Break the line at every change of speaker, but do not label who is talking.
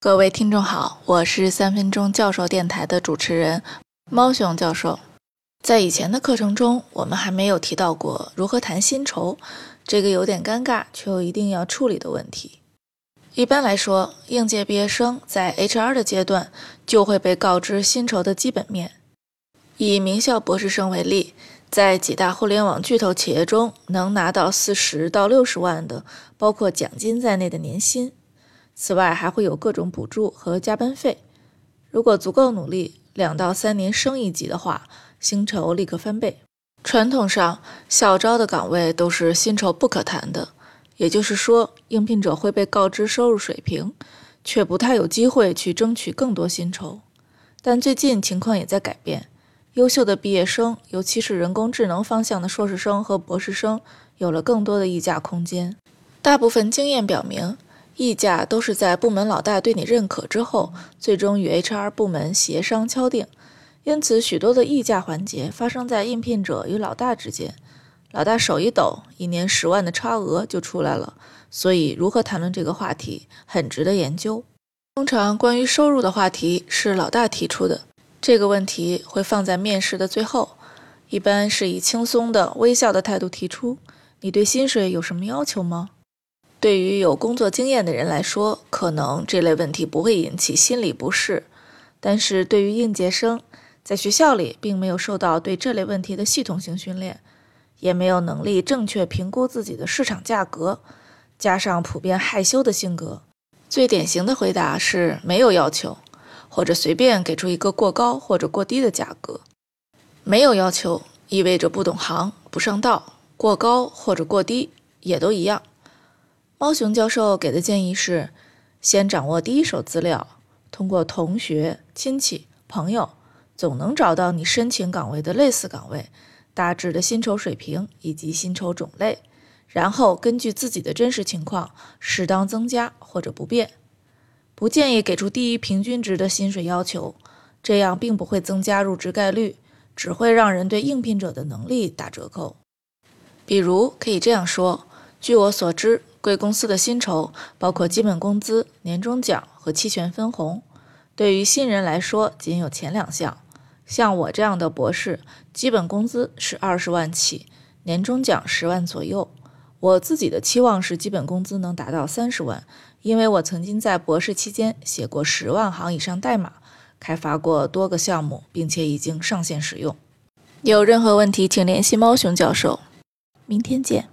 各位听众好，我是三分钟教授电台的主持人猫熊教授。在以前的课程中，我们还没有提到过如何谈薪酬，这个有点尴尬却又一定要处理的问题。一般来说，应届毕业生在 HR 的阶段就会被告知薪酬的基本面。以名校博士生为例，在几大互联网巨头企业中，能拿到四十到六十万的，包括奖金在内的年薪。此外，还会有各种补助和加班费。如果足够努力，两到三年升一级的话，薪酬立刻翻倍。传统上，校招的岗位都是薪酬不可谈的，也就是说，应聘者会被告知收入水平，却不太有机会去争取更多薪酬。但最近情况也在改变，优秀的毕业生，尤其是人工智能方向的硕士生和博士生，有了更多的议价空间。大部分经验表明。议价都是在部门老大对你认可之后，最终与 HR 部门协商敲定。因此，许多的议价环节发生在应聘者与老大之间。老大手一抖，一年十万的差额就出来了。所以，如何谈论这个话题，很值得研究。通常，关于收入的话题是老大提出的，这个问题会放在面试的最后，一般是以轻松的、微笑的态度提出：“你对薪水有什么要求吗？”对于有工作经验的人来说，可能这类问题不会引起心理不适；但是对于应届生，在学校里并没有受到对这类问题的系统性训练，也没有能力正确评估自己的市场价格，加上普遍害羞的性格，最典型的回答是没有要求，或者随便给出一个过高或者过低的价格。没有要求意味着不懂行、不上道；过高或者过低也都一样。猫熊教授给的建议是：先掌握第一手资料，通过同学、亲戚、朋友，总能找到你申请岗位的类似岗位大致的薪酬水平以及薪酬种类，然后根据自己的真实情况，适当增加或者不变。不建议给出低于平均值的薪水要求，这样并不会增加入职概率，只会让人对应聘者的能力打折扣。比如可以这样说：据我所知。贵公司的薪酬包括基本工资、年终奖和期权分红。对于新人来说，仅有前两项。像我这样的博士，基本工资是二十万起，年终奖十万左右。我自己的期望是基本工资能达到三十万，因为我曾经在博士期间写过十万行以上代码，开发过多个项目，并且已经上线使用。有任何问题，请联系猫熊教授。明天见。